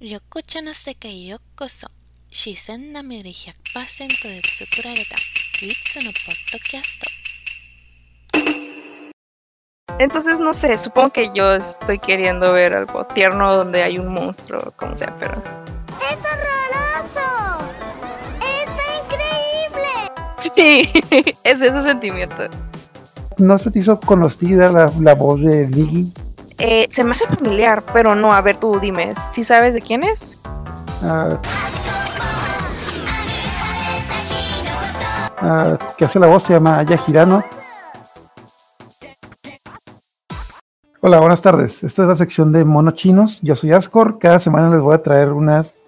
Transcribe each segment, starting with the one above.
緑茶の世界へようこそ自然なみり100%で作られた唯一のポッドキャスト Entonces, no sé, supongo que yo estoy queriendo ver algo tierno donde hay un monstruo, como sea, pero... ¡Es horroroso! ¡Está increíble! Sí, es ese sentimiento. ¿No se te hizo conocida la, la voz de Liggy? Eh, se me hace familiar, pero no, a ver tú dime, ¿sí sabes de quién es? Ah, ah, que hace la voz se llama Aya Girano. Hola, buenas tardes. Esta es la sección de monos chinos. Yo soy Ascor. Cada semana les voy a traer unas,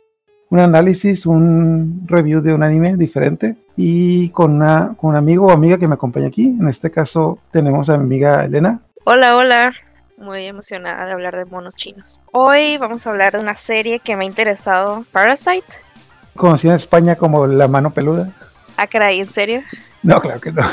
un análisis, un review de un anime diferente y con, una, con un amigo o amiga que me acompaña aquí. En este caso tenemos a mi amiga Elena. Hola, hola. Muy emocionada de hablar de monos chinos. Hoy vamos a hablar de una serie que me ha interesado, Parasite. Conocida en España como La Mano Peluda. Ah, caray, ¿en serio? No, claro que no.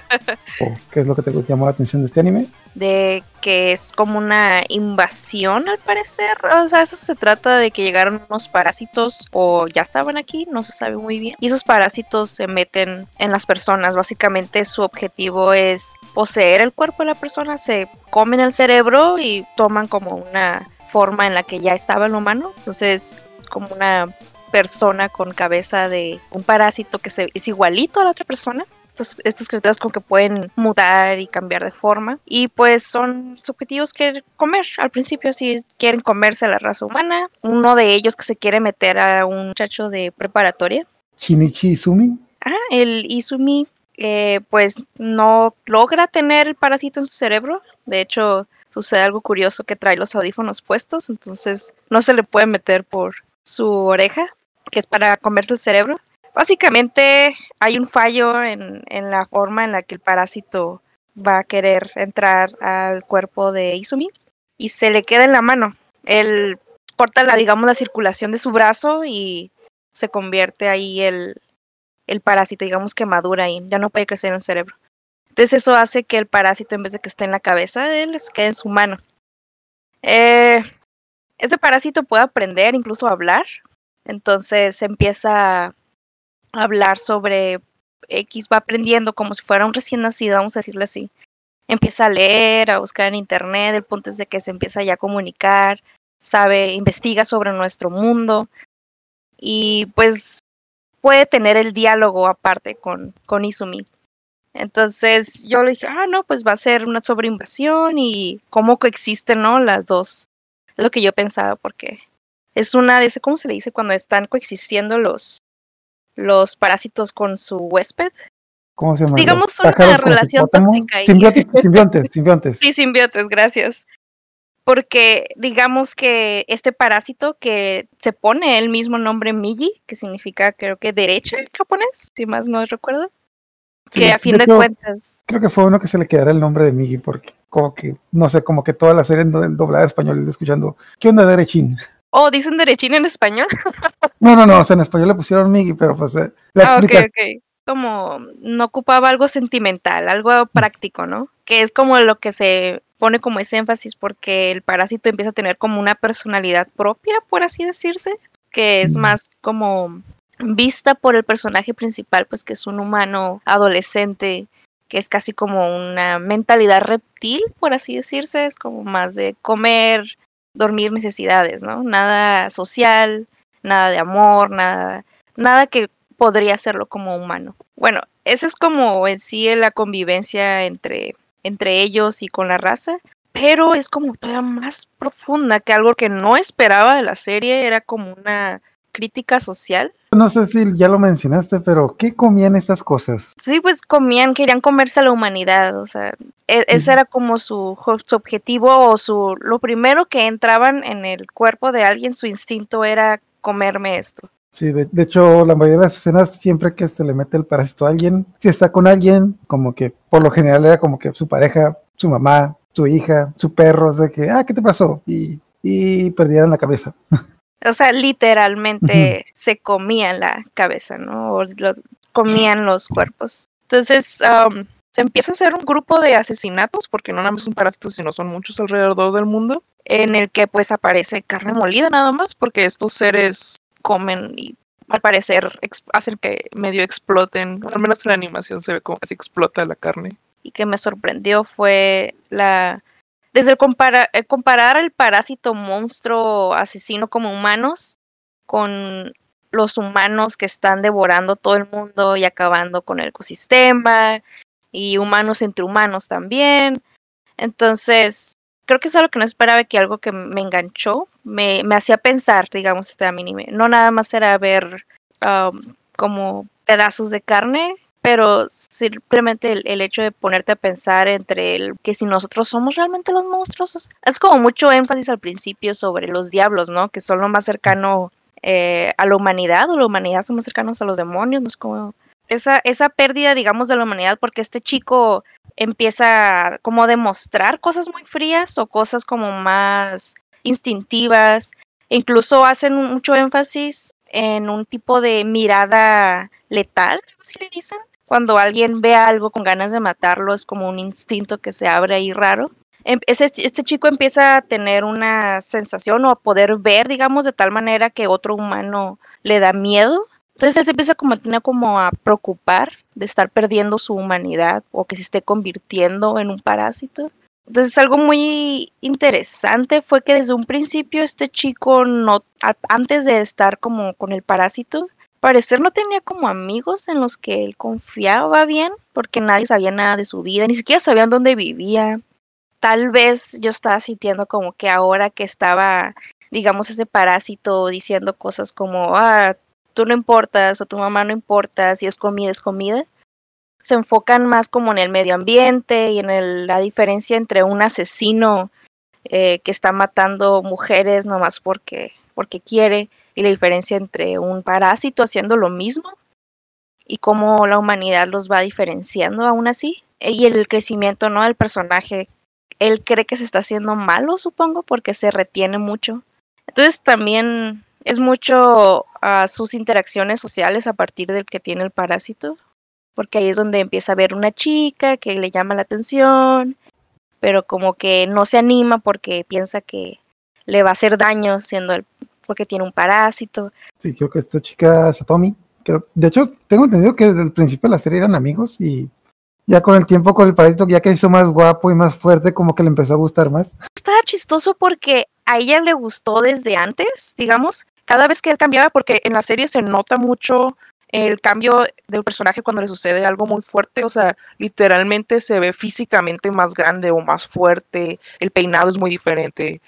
¿Qué es lo que te llamó la atención de este anime? De que es como una invasión al parecer. O sea, eso se trata de que llegaron unos parásitos o ya estaban aquí, no se sabe muy bien. Y esos parásitos se meten en las personas. Básicamente su objetivo es poseer el cuerpo de la persona, se comen el cerebro y toman como una forma en la que ya estaba el humano. Entonces, como una persona con cabeza de un parásito que se, es igualito a la otra persona. Estos, estas criaturas como que pueden mutar y cambiar de forma. Y pues son sus objetivos que comer. Al principio si quieren comerse a la raza humana. Uno de ellos que se quiere meter a un muchacho de preparatoria. Shinichi Izumi. Ah, el Izumi eh, pues no logra tener el parásito en su cerebro. De hecho, sucede algo curioso que trae los audífonos puestos. Entonces no se le puede meter por su oreja que es para comerse el cerebro. Básicamente hay un fallo en, en, la forma en la que el parásito va a querer entrar al cuerpo de Izumi y se le queda en la mano. Él corta la, digamos, la circulación de su brazo y se convierte ahí el, el parásito, digamos que madura y ya no puede crecer en el cerebro. Entonces eso hace que el parásito, en vez de que esté en la cabeza de él, quede en su mano. Eh, este parásito puede aprender, incluso hablar, entonces empieza hablar sobre X, va aprendiendo como si fuera un recién nacido, vamos a decirlo así. Empieza a leer, a buscar en internet, el punto es de que se empieza ya a comunicar, sabe, investiga sobre nuestro mundo y pues puede tener el diálogo aparte con, con Izumi. Entonces yo le dije, ah, no, pues va a ser una sobreinvasión y cómo coexisten, ¿no? Las dos. Es lo que yo pensaba, porque es una de ¿cómo se le dice? Cuando están coexistiendo los, los parásitos con su huésped. ¿Cómo se llama? Digamos una relación tóxica. Ahí. Simbiontes, simbiontes. Sí, simbiontes, gracias. Porque digamos que este parásito que se pone el mismo nombre Migi, que significa creo que derecha en japonés, si más no recuerdo. Sí, que a fin de, hecho, cuentas. Creo que fue uno que se le quedara el nombre de Migi, porque como que, no sé, como que toda la serie en doblada español escuchando, ¿qué onda derechín? Oh, dicen derechín en español. no, no, no, o sea, en español le pusieron Migi, pero pues. Eh, ah, ok, ok. Como no ocupaba algo sentimental, algo práctico, ¿no? Que es como lo que se pone como ese énfasis porque el parásito empieza a tener como una personalidad propia, por así decirse, que es más como vista por el personaje principal, pues que es un humano adolescente que es casi como una mentalidad reptil, por así decirse, es como más de comer, dormir necesidades, ¿no? Nada social, nada de amor, nada, nada que podría hacerlo como humano. Bueno, esa es como en sí la convivencia entre, entre ellos y con la raza, pero es como todavía más profunda que algo que no esperaba de la serie, era como una crítica social. No sé si ya lo mencionaste, pero ¿qué comían estas cosas? Sí, pues comían, querían comerse a la humanidad, o sea, e ese era como su, su, objetivo o su lo primero que entraban en el cuerpo de alguien, su instinto era comerme esto. Sí, de, de, hecho, la mayoría de las escenas, siempre que se le mete el parásito a alguien, si está con alguien, como que por lo general era como que su pareja, su mamá, su hija, su perro, o sea que, ah, ¿qué te pasó? Y, y perdieran la cabeza. O sea, literalmente uh -huh. se comían la cabeza, ¿no? O lo, comían los cuerpos. Entonces, um, se empieza a hacer un grupo de asesinatos, porque no nada más son parásitos, sino son muchos alrededor del mundo, en el que pues aparece carne molida nada más, porque estos seres comen y al parecer hacen que medio exploten, al menos en la animación se ve como se explota la carne. Y que me sorprendió fue la... Desde el eh, comparar el parásito monstruo asesino como humanos con los humanos que están devorando todo el mundo y acabando con el ecosistema y humanos entre humanos también. Entonces, creo que es algo que no esperaba que algo que me enganchó, me, me hacía pensar, digamos, este anime. No nada más era ver um, como pedazos de carne, pero simplemente el, el hecho de ponerte a pensar entre el que si nosotros somos realmente los monstruos. Es como mucho énfasis al principio sobre los diablos, ¿no? Que son lo más cercano eh, a la humanidad, o la humanidad son más cercanos a los demonios, no es como esa, esa pérdida, digamos, de la humanidad, porque este chico empieza como a demostrar cosas muy frías o cosas como más instintivas. E incluso hacen mucho énfasis en un tipo de mirada letal, si le dicen. Cuando alguien ve algo con ganas de matarlo, es como un instinto que se abre ahí raro. Em- este chico empieza a tener una sensación o a poder ver, digamos, de tal manera que otro humano le da miedo. Entonces él se empieza como como a preocupar de estar perdiendo su humanidad o que se esté convirtiendo en un parásito. Entonces algo muy interesante fue que desde un principio este chico antes de estar como con el parásito, parecer no tenía como amigos en los que él confiaba bien, porque nadie sabía nada de su vida, ni siquiera sabían dónde vivía. Tal vez yo estaba sintiendo como que ahora que estaba, digamos, ese parásito diciendo cosas como, ah, tú no importas o tu mamá no importa, si es comida es comida, se enfocan más como en el medio ambiente y en el- la diferencia entre un asesino eh, que está matando mujeres nomás porque, porque quiere y la diferencia entre un parásito haciendo lo mismo y cómo la humanidad los va diferenciando aún así Eh, y el crecimiento no del personaje él cree que se está haciendo malo supongo porque se retiene mucho. Entonces también es mucho a sus interacciones sociales a partir del que tiene el parásito porque ahí es donde empieza a ver una chica que le llama la atención pero como que no se anima porque piensa que le va a hacer daño siendo el porque tiene un parásito Sí, creo que esta chica Satomi. Creo, de hecho, tengo entendido que desde el principio de la serie eran amigos y ya con el tiempo, con el parásito, ya que hizo más guapo y más fuerte, como que le empezó a gustar más. estaba chistoso porque a ella le gustó desde antes, digamos, cada vez que él cambiaba, porque en la serie se nota mucho el cambio del personaje cuando le sucede algo muy fuerte, o sea, literalmente se ve físicamente más grande o más fuerte, el peinado es muy diferente,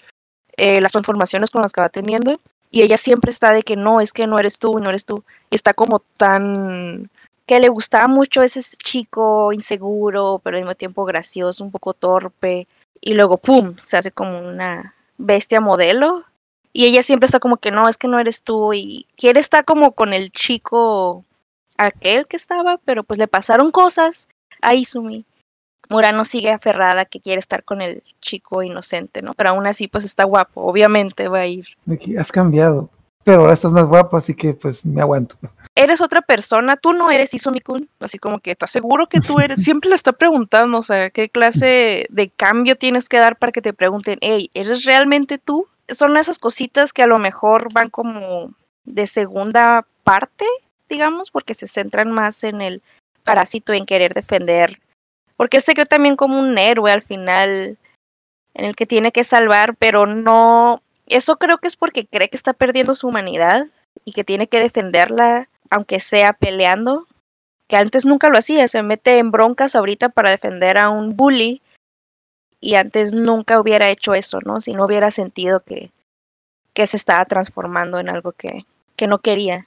eh, las transformaciones con las que va teniendo, y ella siempre está de que no, es que no eres tú, no eres tú, y está como tan que le gustaba mucho ese chico inseguro, pero al mismo tiempo gracioso, un poco torpe, y luego ¡pum! se hace como una bestia modelo. Y ella siempre está como que no, es que no eres tú y quiere estar como con el chico aquel que estaba, pero pues le pasaron cosas a Izumi. Murano sigue aferrada que quiere estar con el chico inocente, ¿no? Pero aún así pues está guapo, obviamente va a ir. Has cambiado, pero ahora estás más guapo, así que pues me aguanto. Eres otra persona, tú no eres Izumi-kun, así como que estás seguro que tú eres. Siempre le está preguntando, o sea, qué clase de cambio tienes que dar para que te pregunten, hey, ¿eres realmente tú? Son esas cositas que a lo mejor van como de segunda parte, digamos, porque se centran más en el parásito, en querer defender. Porque él se cree también como un héroe al final, en el que tiene que salvar, pero no. Eso creo que es porque cree que está perdiendo su humanidad y que tiene que defenderla, aunque sea peleando. Que antes nunca lo hacía, se mete en broncas ahorita para defender a un bully. Y antes nunca hubiera hecho eso, ¿no? Si no hubiera sentido que, que se estaba transformando en algo que, que no quería.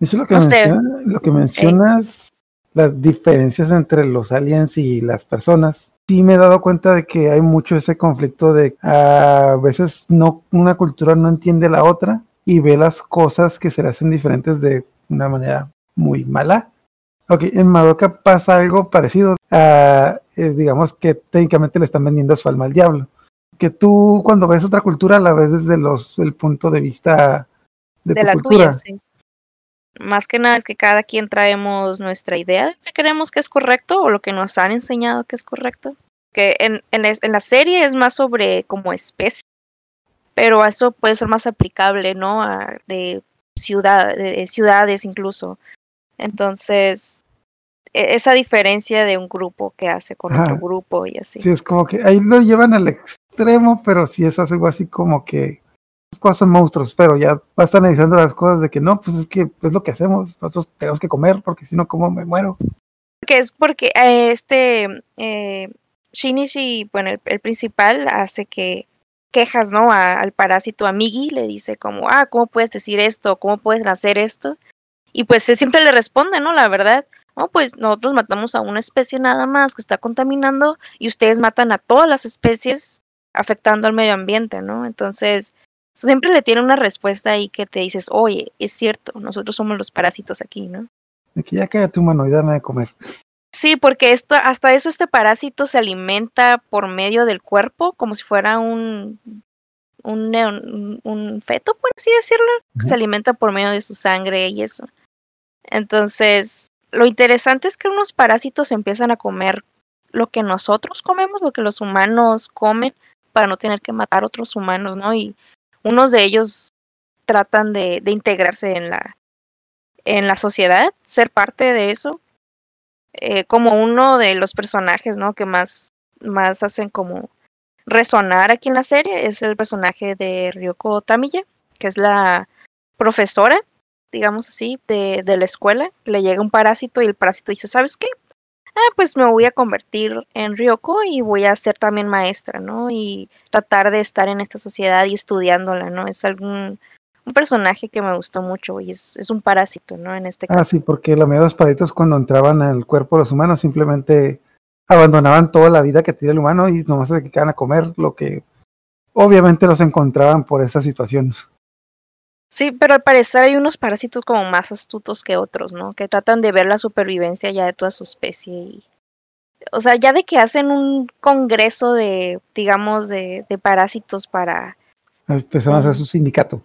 Eso es lo que, No sé. menciona- lo que mencionas, las diferencias entre los aliens y las personas. Sí me he dado cuenta de que hay mucho ese conflicto de a veces no una cultura no entiende la otra y ve las cosas que se le hacen diferentes de una manera muy mala. Ok, en Madoka pasa algo parecido. a, digamos que técnicamente le están vendiendo su alma al diablo. Que tú cuando ves otra cultura la ves desde los, el punto de vista de, De tu la cultura. tuya, sí. Más que nada es que cada quien traemos nuestra idea de lo que creemos que es correcto o lo que nos han enseñado que es correcto. Que en, en, es- en la serie es más sobre como especie, pero eso puede ser más aplicable, ¿no? A, de, ciudad, de ciudades incluso. Entonces, e- esa diferencia de un grupo que hace con otro grupo y así. Sí, es como que ahí lo llevan al extremo, pero sí es algo así como que cosas son monstruos, pero ya vas analizando las cosas de que no, pues es que es lo que hacemos, nosotros tenemos que comer, porque si no, ¿cómo me muero? que es porque eh, este eh, Shinichi, bueno, el, el principal hace que quejas, ¿no? A- al parásito Amigi, le dice como, ah, ¿cómo puedes decir esto? ¿Cómo puedes hacer esto? Y pues él siempre le responde, ¿no? La verdad, no, pues nosotros matamos a una especie nada más que está contaminando y ustedes matan a todas las especies afectando al medio ambiente, ¿no? Entonces, siempre le tiene una respuesta ahí que te dices, oye, es cierto, nosotros somos los parásitos aquí, ¿no? Que ya cállate humano y dame de comer. Sí, porque esto, hasta eso este parásito se alimenta por medio del cuerpo, como si fuera un, un, un, un feto, por así decirlo. Se alimenta por medio de su sangre y eso. Entonces, lo interesante es que unos parásitos empiezan a comer lo que nosotros comemos, lo que los humanos comen, para no tener que matar otros humanos, ¿no? Y unos de ellos tratan de, de integrarse en la, en la sociedad, ser parte de eso eh, como uno de los personajes, ¿no? Que más, más hacen como resonar aquí en la serie es el personaje de Ryoko Tamiya, que es la profesora, digamos así, de, de la escuela. Le llega un parásito y el parásito dice, ¿sabes qué? Ah, pues me voy a convertir en Ryoko y voy a ser también maestra, ¿no? Y tratar de estar en esta sociedad y estudiándola, ¿no? Es algún un personaje que me gustó mucho y es, es un parásito, ¿no? En este caso. Ah, sí, porque la mayoría de los paritos cuando entraban al cuerpo de los humanos simplemente abandonaban toda la vida que tenía el humano y nomás se dedicaban a comer lo que obviamente los encontraban por esa situación. Sí, pero al parecer hay unos parásitos como más astutos que otros, ¿no? Que tratan de ver la supervivencia ya de toda su especie y... O sea, ya de que hacen un congreso de, digamos, de, de parásitos para... Empezaron a hacer Ujú. su sindicato.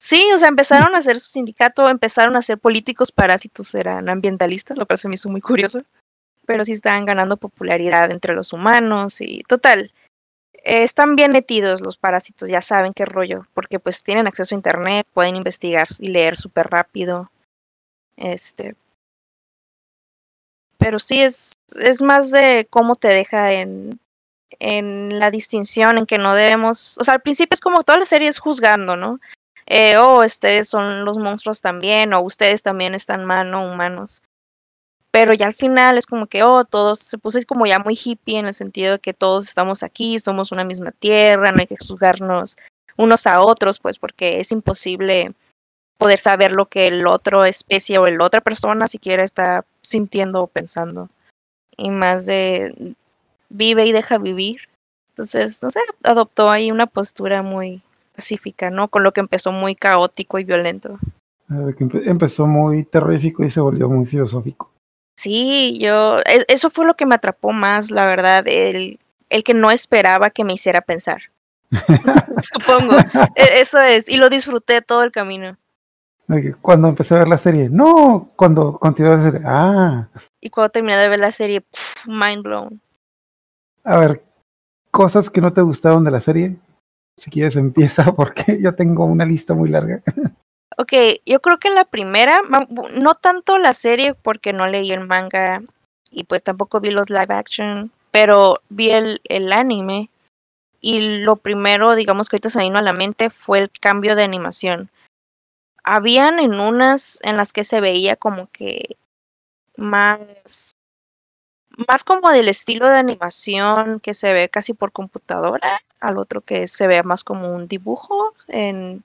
Sí, o sea, empezaron a hacer su sindicato, empezaron a ser políticos parásitos, eran ambientalistas, lo cual se me hizo muy curioso. Pero sí estaban ganando popularidad entre los humanos y total. Eh, están bien metidos los parásitos, ya saben qué rollo, porque pues tienen acceso a internet, pueden investigar y leer súper rápido. Este. Pero sí es, es más de cómo te deja en, en la distinción en que no debemos, o sea, al principio es como toda la serie es juzgando, ¿no? Eh, oh, ustedes son los monstruos también, o ustedes también están mal, no humanos. Pero ya al final es como que, oh, todos se puso como ya muy hippie en el sentido de que todos estamos aquí, somos una misma tierra, no hay que juzgarnos unos a otros, pues porque es imposible poder saber lo que el otro especie o la otra persona siquiera está sintiendo o pensando. Y más de vive y deja vivir. Entonces, no sé, adoptó ahí una postura muy pacífica, ¿no? Con lo que empezó muy caótico y violento. empe- empezó muy terrorífico y se volvió muy filosófico. Sí, yo, es- eso fue lo que me atrapó más, la verdad, el, el que no esperaba que me hiciera pensar. Supongo, e- eso es, y lo disfruté todo el camino. Cuando empecé a ver la serie, no, cuando continué la serie, ah, Y cuando terminé de ver la serie, pf, mind blown. a ver, cosas que no te gustaron de la serie. Si quieres empieza porque yo tengo una lista muy larga. Ok, yo creo que la primera, no tanto la serie porque no leí el manga y pues tampoco vi los live action, pero vi el, el anime y lo primero, digamos que ahorita se vino a la mente fue el cambio de animación. Habían en unas en las que se veía como que más, más como del estilo de animación que se ve casi por computadora, al otro que se ve más como un dibujo en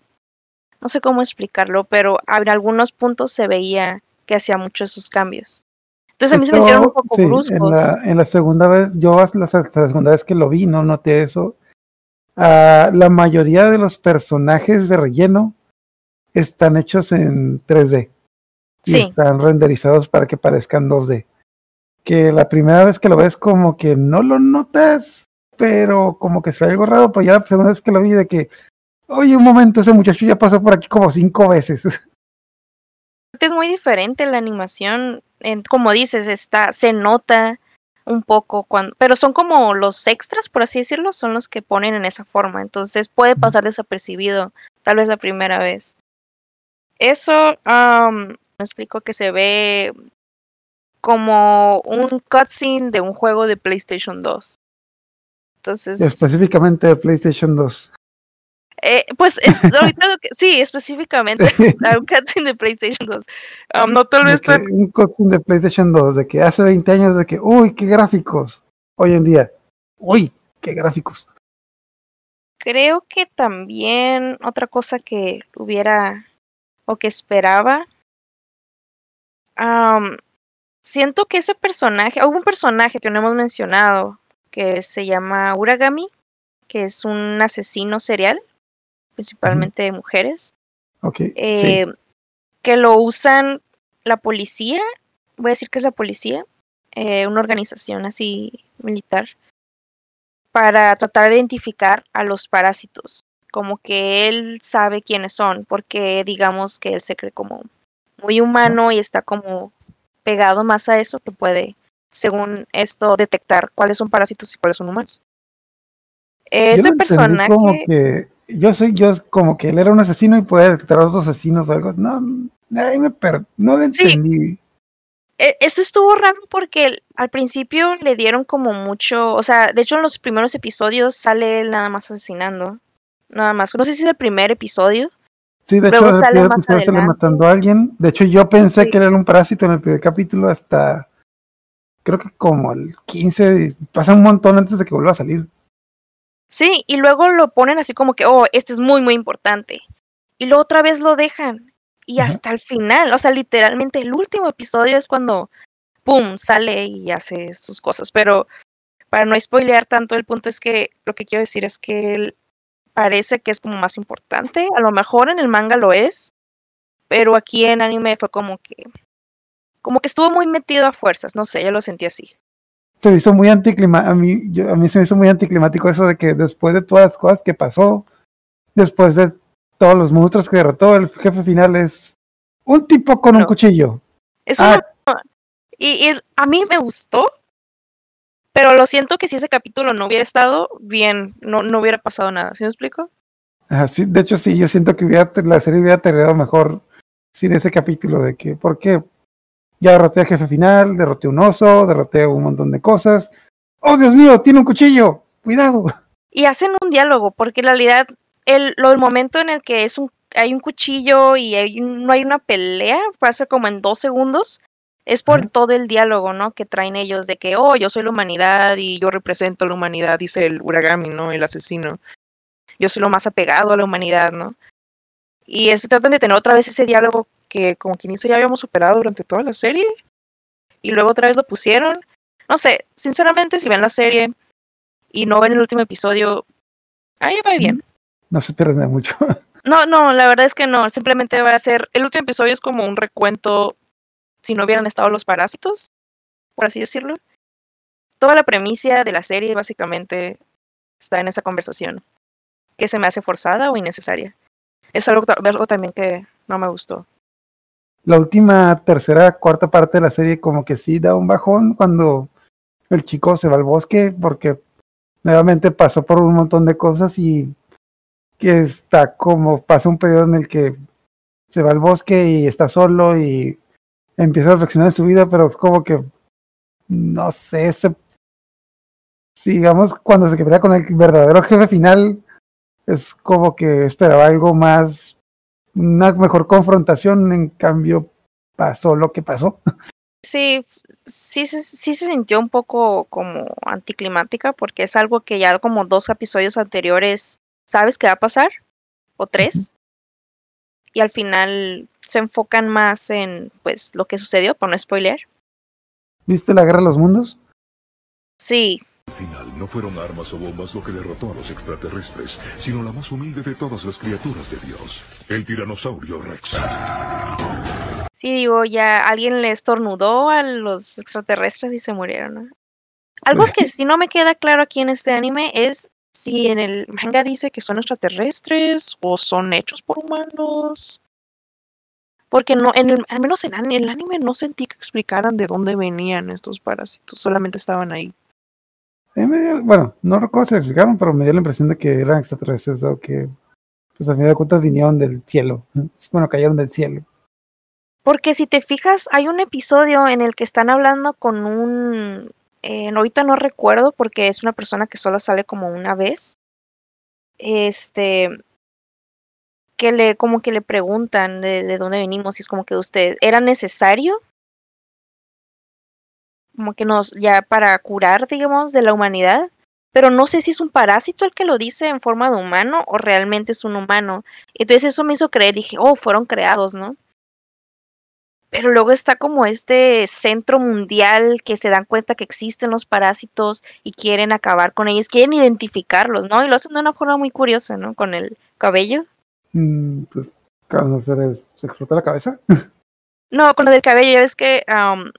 no sé cómo explicarlo, pero en algunos puntos se veía que hacía muchos esos cambios. Entonces a mí se me hicieron un poco sí, bruscos. En la, en la segunda vez, yo hasta la, la segunda vez que lo vi, no noté eso. Ah, la mayoría de los personajes de relleno están hechos en 3D y Sí, están renderizados para que parezcan 2D. Que la primera vez que lo ves como que no lo notas, pero como que se ve algo raro, pero ya la segunda vez que lo vi de que, oye, un momento, ese muchacho ya pasó por aquí como cinco veces. es muy diferente la animación. como dices, está, se nota un poco cuando, pero son como los extras, por así decirlo, son los que ponen en esa forma. Entonces puede pasar desapercibido, tal vez la primera vez. Eso, am, me explico que se ve como un cutscene de un juego de PlayStation 2. Entonces, Específicamente de PlayStation 2. Eh, pues es ahorita lo que, sí, específicamente a un cutscene de PlayStation 2. Am, no tal De vez que tan- un cutscene de PlayStation 2, de que hace 20 años, de que, uy, qué gráficos. Hoy en día, uy, qué gráficos. Creo que también otra cosa que hubiera o que esperaba. am, siento que ese personaje, hubo un personaje que no hemos mencionado que se llama Uragami, que es un asesino serial, principalmente de mujeres, sí. eh, que lo usan la policía, voy a decir que es la policía, eh, una organización así militar, para tratar de identificar a los parásitos. Como que él sabe quiénes son, porque digamos que él se cree como muy humano y está como pegado más a eso que puede, según esto, detectar cuáles son parásitos y cuáles son humanos. Yo lo entendí personaje... Como que yo soy yo, como que él era un asesino y puede detectar a otros asesinos o algo. No, ahí me per- no lo Sí. entendí. E- Eso estuvo raro porque al principio le dieron como mucho, o sea, de hecho en los primeros episodios sale él nada más asesinando, nada más. No sé si es el primer episodio. Sí, de Luego hecho, el primer sale matando a alguien. De hecho, yo pensé Sí. que él era un parásito en el primer capítulo hasta. Creo que como el 15. y Pasa un montón antes de que vuelva a salir. Sí, y luego lo ponen así como que, oh, este es muy, muy importante. Y luego otra vez lo dejan. Y Ajá. hasta el final, o sea, literalmente el último episodio es cuando, ¡pum!, sale y hace sus cosas. Pero para no spoilear tanto, el punto es que lo que quiero decir es que él parece que es como más importante. A lo mejor en el manga lo es, pero aquí en anime fue como que, como que estuvo muy metido a fuerzas. No sé, yo lo sentí así. Se me hizo muy anticlimático. A mí, yo- a mí se me hizo muy anticlimático eso de que después de todas las cosas que pasó, después de todos los monstruos que derrotó, el jefe final es un tipo con un cuchillo. Es Ah. una- y, y a mí me gustó, pero lo siento que si ese capítulo no hubiera estado bien, no, no hubiera pasado nada. ¿Sí me explico? Ajá, sí, de hecho, sí, yo siento que hubiera, la serie hubiera terminado mejor sin ese capítulo de que, porque ya derroté al jefe final, derroté un oso, derroté un montón de cosas. ¡Oh, Dios mío! ¡Tiene un cuchillo! ¡Cuidado! Y hacen un diálogo, porque en realidad el, lo, el momento en el que es un, hay un cuchillo y hay no hay una pelea, pasa como en dos segundos, es por todo el diálogo, ¿no? Que traen ellos de que, oh, yo soy la humanidad y yo represento a la humanidad, dice el Uragami, ¿no? El asesino. Yo soy lo más apegado a la humanidad, ¿no? Y es, tratan de tener otra vez ese diálogo que como quien dice ya habíamos superado durante toda la serie. Y luego otra vez lo pusieron. No sé, sinceramente si ven la serie y no ven el último episodio, ahí va bien. No se pierde mucho. No, no, la verdad es que no. Simplemente va a ser. El último episodio es como un recuento si no hubieran estado los parásitos, por así decirlo. Toda la premisa de la serie básicamente está en esa conversación. Que se me hace forzada o innecesaria. Es algo, algo también que no me gustó. La última, tercera, cuarta parte de la serie como que sí da un bajón cuando el chico se va al bosque porque nuevamente pasó por un montón de cosas y que está como pasa un periodo en el que se va al bosque y está solo y empieza a reflexionar en su vida, pero es como que no sé, se, digamos cuando se queda con el verdadero jefe final es como que esperaba algo más una mejor confrontación, en cambio pasó lo que pasó. Sí, sí, se- sí se sintió un poco como anticlimática porque es algo que ya como dos episodios anteriores sabes que va a pasar, o tres, y al final se enfocan más en pues lo que sucedió, por no spoiler. ¿Viste la guerra de los mundos? Sí, Al final no fueron armas o bombas lo que derrotó a los extraterrestres, sino la más humilde de todas las criaturas de Dios, el tiranosaurio Rex. sí digo, ya alguien le estornudó a los extraterrestres y se murieron. ¿no? Algo que sí no me queda claro aquí en este anime es si en el manga dice que son extraterrestres o son hechos por humanos. Porque no, en el, al menos en el anime no sentí que explicaran de dónde venían estos parásitos, solamente estaban ahí. Dio- bueno, no recuerdo si explicaron, pero me dio la impresión de que eran extraterrestres o que, pues a fin de cuentas vinieron del cielo. Bueno, cayeron del cielo. Porque si te fijas, hay un episodio en el que están hablando con un... eh, ahorita no recuerdo porque es una persona que solo sale como una vez. Este... Que le, como que le preguntan de, de dónde venimos y es como que usted, ¿era necesario? Como que nos, ya para curar, digamos, de la humanidad. Pero no sé si es un parásito el que lo dice en forma de humano o realmente es un humano. Entonces eso me hizo creer, dije, oh, fueron creados, ¿no? Pero luego está como este centro mundial que se dan cuenta que existen los parásitos y quieren acabar con ellos, quieren identificarlos, ¿no? Y lo hacen de una forma muy curiosa, ¿no? Con el cabello. Mm, pues, ¿qué van a hacer? ¿Es ¿Se explota la cabeza? No, con lo del cabello, ya ves que am,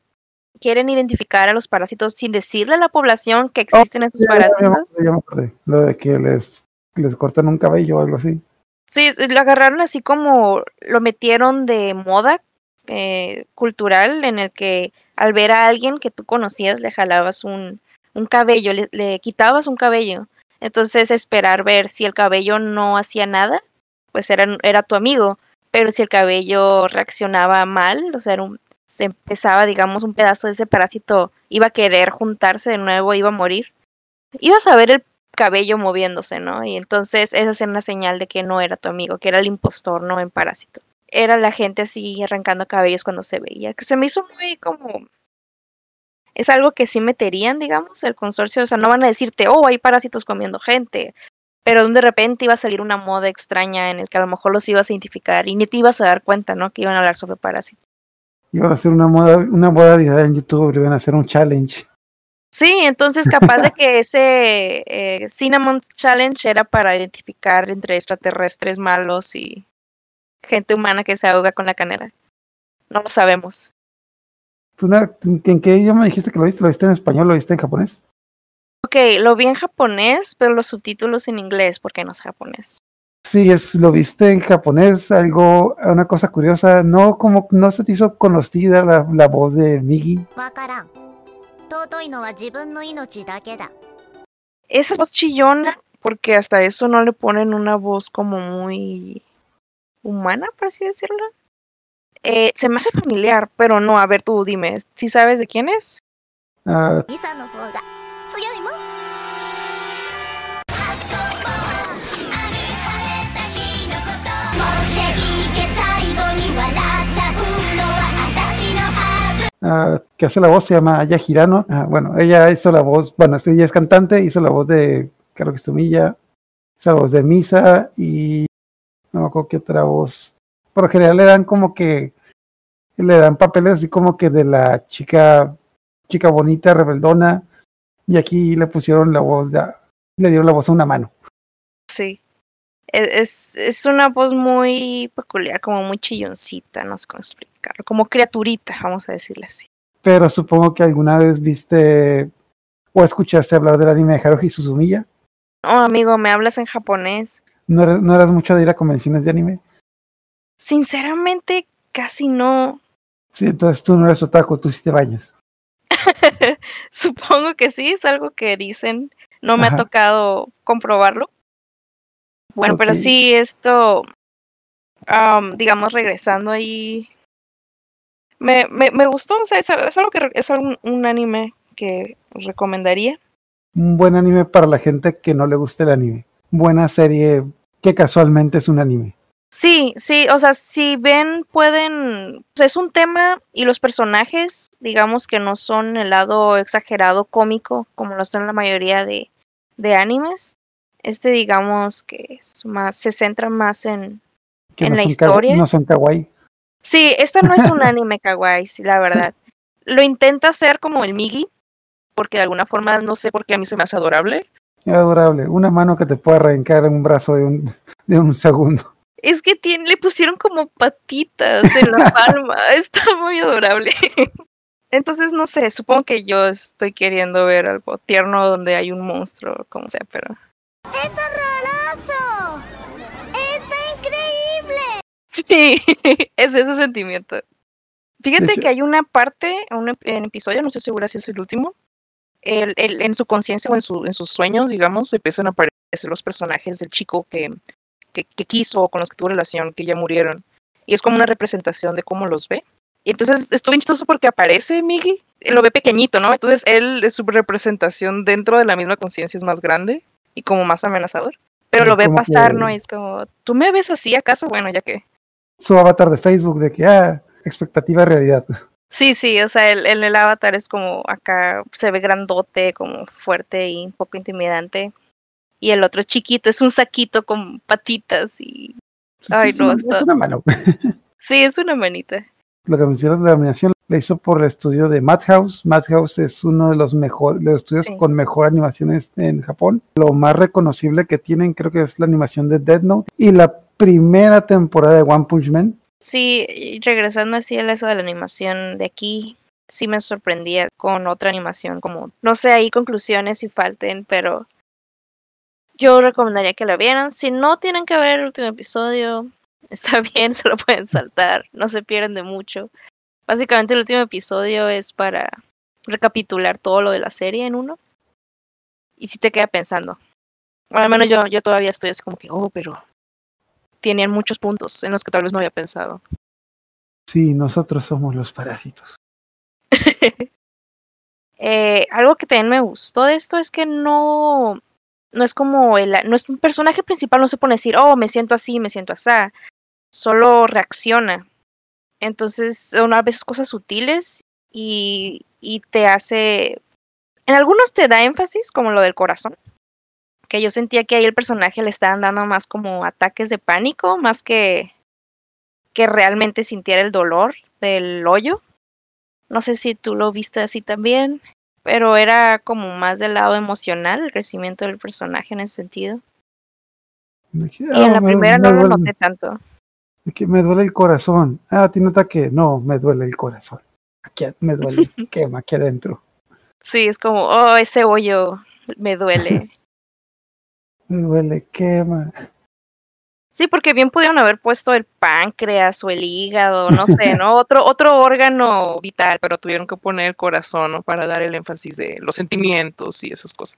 quieren identificar a los parásitos sin decirle a la población que existen estos ya, ya me parásitos. ya. Lo de que les, les cortan un cabello o algo así. Sí, lo agarraron así como lo metieron de moda eh, cultural en el que al ver a alguien que tú conocías le jalabas un, un cabello, le, le quitabas un cabello. Entonces esperar ver si el cabello no hacía nada, pues era, era tu amigo. Pero si el cabello reaccionaba mal, o sea, era un- se empezaba, digamos, un pedazo de ese parásito, iba a querer juntarse de nuevo, iba a morir. Ibas a ver el cabello moviéndose, ¿no? Y entonces eso es una señal de que no era tu amigo, que era el impostor, no en parásito. Era la gente así arrancando cabellos cuando se veía, que se me hizo muy como... Es algo que sí meterían, digamos, el consorcio, o sea, no van a decirte, oh, hay parásitos comiendo gente, pero de repente iba a salir una moda extraña en el que a lo mejor los ibas a identificar y ni te ibas a dar cuenta, ¿no? Que iban a hablar sobre parásitos. Iban a hacer una moda, una moda viral en YouTube, le iban a hacer un challenge. Sí, entonces capaz de que ese eh, Cinnamon Challenge era para identificar entre extraterrestres malos y gente humana que se ahoga con la canela. No lo sabemos. ¿Tú ¿En qué idioma dijiste que lo viste? ¿Lo viste en español lo viste en japonés? Ok, lo vi en japonés, pero los subtítulos en inglés, porque no sé japonés. Sí, es, lo viste en japonés, algo, una cosa curiosa. No, como no se te hizo conocida la, voz de Migi. Esa voz chillona, porque hasta eso no le ponen una voz como muy humana, por así decirlo. Eh, se me hace familiar, pero no, a ver tú dime, ¿si ¿sí sabes de quién es? Uh... uh, que hace la voz, se llama Aya Girano. Ah, bueno, ella hizo la voz, bueno, ella es cantante, hizo la voz de Carlos Estumilla, hizo la voz de Misa y no me acuerdo qué otra voz. Por lo general le dan como que, le dan papeles así como que de la chica, chica bonita, rebeldona, y aquí le pusieron la voz, de, le dieron la voz a una mano. Sí. E- Es, es una voz muy peculiar, como muy chilloncita, no sé cómo explicarlo. Como criaturita, vamos a decirle así. Pero supongo que alguna vez viste o escuchaste hablar del anime de Haruhi Suzumiya. Oh, amigo, ¿me hablas en japonés? ¿No eras, no eras mucho de ir a convenciones de anime? Sinceramente, casi no. Sí, entonces tú no eres otaku, tú sí te bañas. Supongo que sí, es algo que dicen. No me Ajá. ha tocado comprobarlo. Bueno, pero sí, esto, am, digamos, regresando ahí, me, me, me gustó, o sea, es, es algo que es un, un anime que recomendaría. Un buen anime para la gente que no le guste el anime. Buena serie que casualmente es un anime. Sí, sí, o sea, si ven, pueden, sea, es un tema y los personajes, digamos que no son el lado exagerado cómico como lo son la mayoría de, de animes. Este, digamos que es más, se centra más en, En no la historia. no son kawaii. Sí, esta no es un anime kawaii, sí, la verdad. Lo intenta hacer como el Migi, porque de alguna forma no sé por qué a mí se me hace adorable. Adorable. Una mano que te puede arrancar en un brazo de un, de un segundo. Es que tiene, le pusieron como patitas en la palma, está muy adorable. Entonces, no sé, supongo que yo estoy queriendo ver algo tierno donde hay un monstruo, como sea, pero... ¡Es horroroso! ¡Está increíble! Sí, es ese sentimiento. Fíjate que hay una parte, un episodio, no estoy segura si es el último, el, el- en su conciencia o en, su, en sus sueños, digamos, empiezan a aparecer los personajes del chico que, que, que quiso o con los que tuvo relación, que ya murieron. Y es como una representación de cómo los ve. Y entonces estuvo chistoso porque aparece Miggy, lo ve pequeñito, ¿no? Entonces él, es su representación dentro de la misma conciencia es más grande y como más amenazador. Pero Es lo ve pasar, que- ¿no? Y es como, ¿tú me ves así acaso? Bueno, ya que... Su avatar de Facebook de que, ah, expectativa realidad. Sí, sí, o sea, el, el, el avatar es como acá, se ve grandote, como fuerte y un poco intimidante. Y el otro es chiquito, es un saquito con patitas y... Sí, Ay, es, no, una, está- es una mano. Sí, es una manita. Lo que mencionas de la animación la hizo por el estudio de Madhouse. Madhouse es uno de los mejores, los estudios Sí. con mejor animaciones en Japón. Lo más reconocible que tienen creo que es la animación de Dead Note y la primera temporada de One Punch Man. Sí, regresando así a eso de la animación de aquí, sí me sorprendía con otra animación, como, no sé, ahí conclusiones si falten, pero yo recomendaría que la vieran. Si no tienen que ver el último episodio, está bien, se lo pueden saltar, no se pierden de mucho. Básicamente el último episodio es para recapitular todo lo de la serie en uno. Y si te queda pensando. Al menos yo, yo todavía estoy así como que, oh, pero tenían muchos puntos en los que tal vez no había pensado. Sí, nosotros somos los parásitos. Eh, algo que también me gustó de esto es que no, no es como el, no es un personaje principal, no se pone a decir, oh, me siento así, me siento así, solo reacciona. Entonces, son a veces cosas sutiles y, y te hace, en algunos te da énfasis, como lo del corazón, que yo sentía que ahí el personaje le estaban dando más como ataques de pánico, más que que realmente sintiera el dolor del hoyo. No sé si tú lo viste así también, pero era como más del lado emocional, el crecimiento del personaje en ese sentido. Y en "Ah, la me- primera me no lo noté tanto. Que me duele el corazón. Ah, tiene ataque. No, me duele el corazón. Aquí me duele, quema aquí adentro. Sí, es como, oh, ese hoyo me duele. Me duele, quema. Sí, porque bien pudieron haber puesto el páncreas o el hígado, no sé, ¿no? Otro, otro órgano vital, pero tuvieron que poner el corazón, ¿no? Para dar el énfasis de los sentimientos y esas cosas.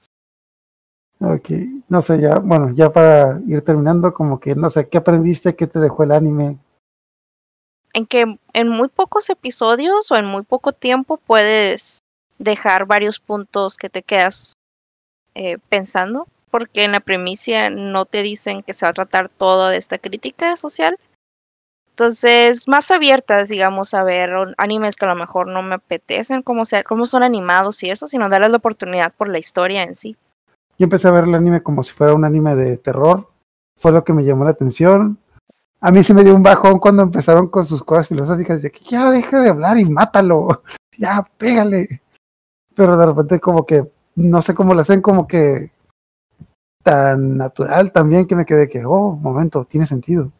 Ok, no sé, ya, bueno, ya para ir terminando, como que no sé, ¿qué aprendiste? ¿Qué te dejó el anime? en que en muy pocos episodios o en muy poco tiempo puedes dejar varios puntos que te quedas eh, pensando, porque en la premisa no te dicen que se va a tratar toda de esta crítica social. Entonces, más abiertas, digamos, a ver animes que a lo mejor no me apetecen, cómo, sea, cómo son animados y eso, sino darles la oportunidad por la historia en sí. Yo empecé a ver el anime como si fuera un anime de terror, fue lo que me llamó la atención. A mí se me dio un bajón cuando empezaron con sus cosas filosóficas, de que ya deja de hablar y mátalo, ya pégale. Pero de repente como que, no sé cómo lo hacen, como que tan natural también que me quedé que, oh, momento, tiene sentido.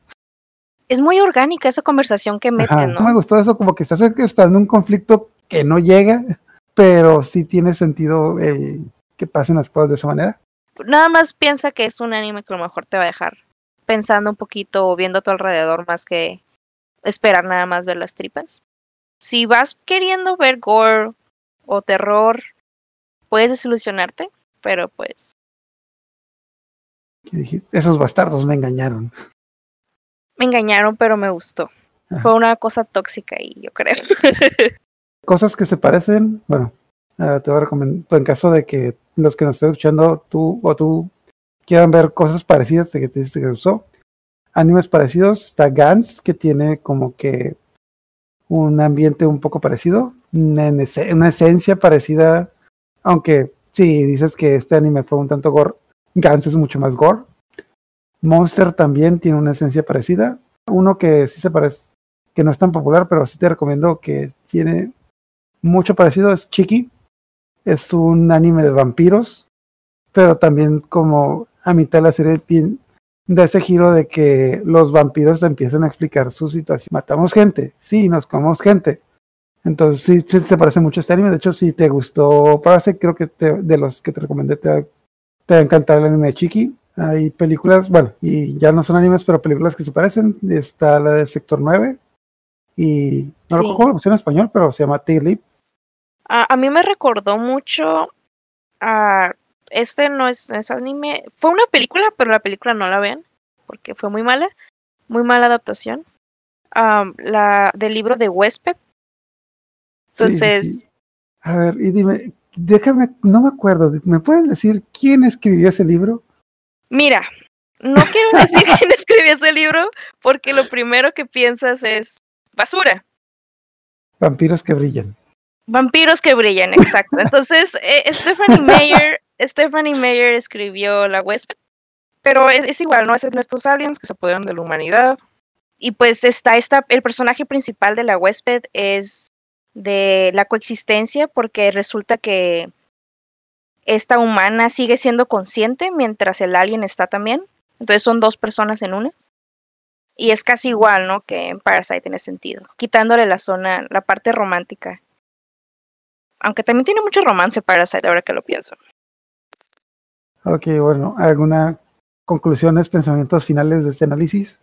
Es muy orgánica esa conversación que Ajá, meten, no me gustó eso, como que estás esperando un conflicto que no llega, pero sí tiene sentido eh, que pasen las cosas de esa manera. nada más piensa que es un anime que a lo mejor te va a dejar pensando un poquito o viendo a tu alrededor más que esperar nada más ver las tripas. Si vas queriendo ver gore o terror, puedes desilusionarte, pero pues esos bastardos me engañaron. me engañaron, pero me gustó. Ajá. Fue una cosa tóxica y yo creo. Cosas que se parecen, bueno, ah, te voy a recomendar, en caso de que los que nos estén escuchando, tú o tú quieran ver cosas parecidas de que te dices que usó, animes parecidos, está Gans, que tiene como que un ambiente un poco parecido, una, ese- una esencia parecida, aunque sí, dices que este anime fue un tanto gore, Gans es mucho más gore. Monster también tiene una esencia parecida. Uno que sí se parece, que no es tan popular, pero sí te recomiendo que tiene mucho parecido, es Chiki. Es un anime de vampiros, pero también como a mitad de la serie da ese giro de que los vampiros empiezan a explicar su situación. Matamos gente, sí, nos comemos gente. Entonces sí, sí se parece mucho a este anime. De hecho, si te gustó Parasite, creo que te- de los que te recomendé te va, te va a encantar el anime de Chiki. Hay películas, bueno, y ya no son animes, pero películas que se parecen. Está la de Sector 9 y no Sí. recuerdo la en español, pero se llama T-Lip. A, a mí me recordó mucho a este no es, es anime, fue una película, pero la película no la ven porque fue muy mala, muy mala adaptación. La del libro de Huésped. Sí, Entonces, sí. A ver, y dime, déjame, no me acuerdo, ¿me puedes decir quién escribió ese libro? mira, no quiero decir quién escribió ese libro porque lo primero que piensas es basura. Vampiros que brillan. Vampiros que brillan, exacto. Entonces, eh, Stephanie Meyer, Stephanie Meyer escribió La Huésped, pero es, igual, ¿no? Es en estos aliens que se apoderan de la humanidad. Y pues está esta, el personaje principal de La Huésped es de la coexistencia, porque resulta que esta humana sigue siendo consciente mientras el alien está también. Entonces son dos personas en una. Y es casi igual, ¿no? Que en Parasite en ese sentido, quitándole la zona, la parte romántica aunque también tiene mucho romance Parasite, ahora que lo pienso. Ok, bueno, ¿alguna conclusiones, pensamientos finales de este análisis?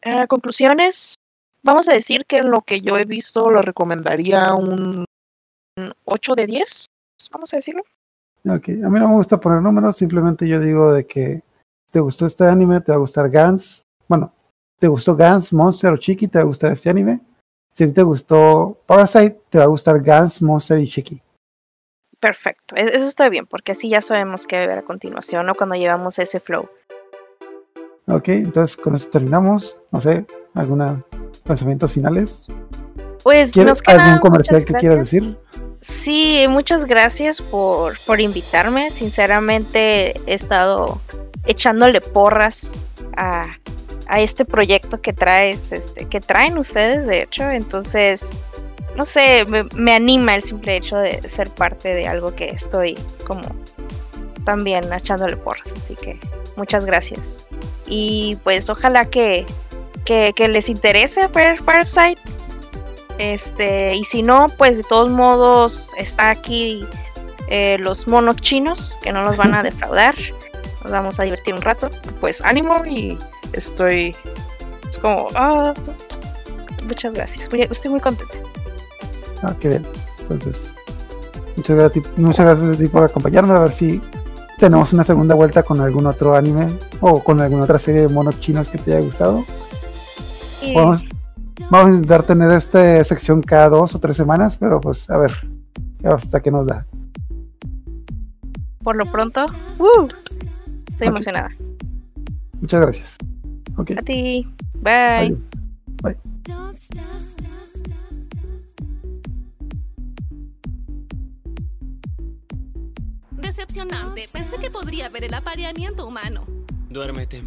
Eh, conclusiones, vamos a decir que lo que yo he visto Lo recomendaría un 8 de 10, vamos a decirlo. Ok, a mí no me gusta poner números, simplemente yo digo de que te gustó este anime, te va a gustar Gans. Bueno, te gustó Gans, Monster o Chiqui, te va a gustar este anime. Si a ti te gustó Parasite, te va a gustar Gans, Monster y Chiqui. Perfecto, e- eso está bien, porque así ya sabemos qué ver a continuación, ¿no? Cuando llevamos ese flow. Ok, entonces con eso terminamos. No sé, ¿alguna pensamientos finales? Pues ¿Quieres nos queda algún comercial que quieras decir? Sí, muchas gracias por, por invitarme. Sinceramente he estado echándole porras a, a este proyecto que traes, este, que traen ustedes, de hecho. Entonces, no sé, me, me anima el simple hecho de ser parte de algo que estoy como también echándole porras. Así que muchas gracias. Y pues ojalá que, que, que les interese ver Parasite. Este, y si no, pues de todos modos está aquí eh, los monos chinos que no nos van a defraudar. Nos vamos a divertir un rato. pues ánimo y estoy Es como, ah, muchas gracias. Muy- estoy muy contenta. Ah, qué bien. Entonces, muchas gracias, muchas gracias a ti por acompañarme. A ver si tenemos una segunda vuelta con algún otro anime o con alguna otra serie de monos chinos que te haya gustado. Y Vamos, vamos a intentar tener esta sección cada dos o tres semanas, pero pues a ver hasta qué nos da. por lo pronto, ¡uh! estoy emocionada. Muchas gracias. Ok, A ti. Bye. adiós. Decepcionante. Pensé que podría ver el apareamiento humano. Duérmete.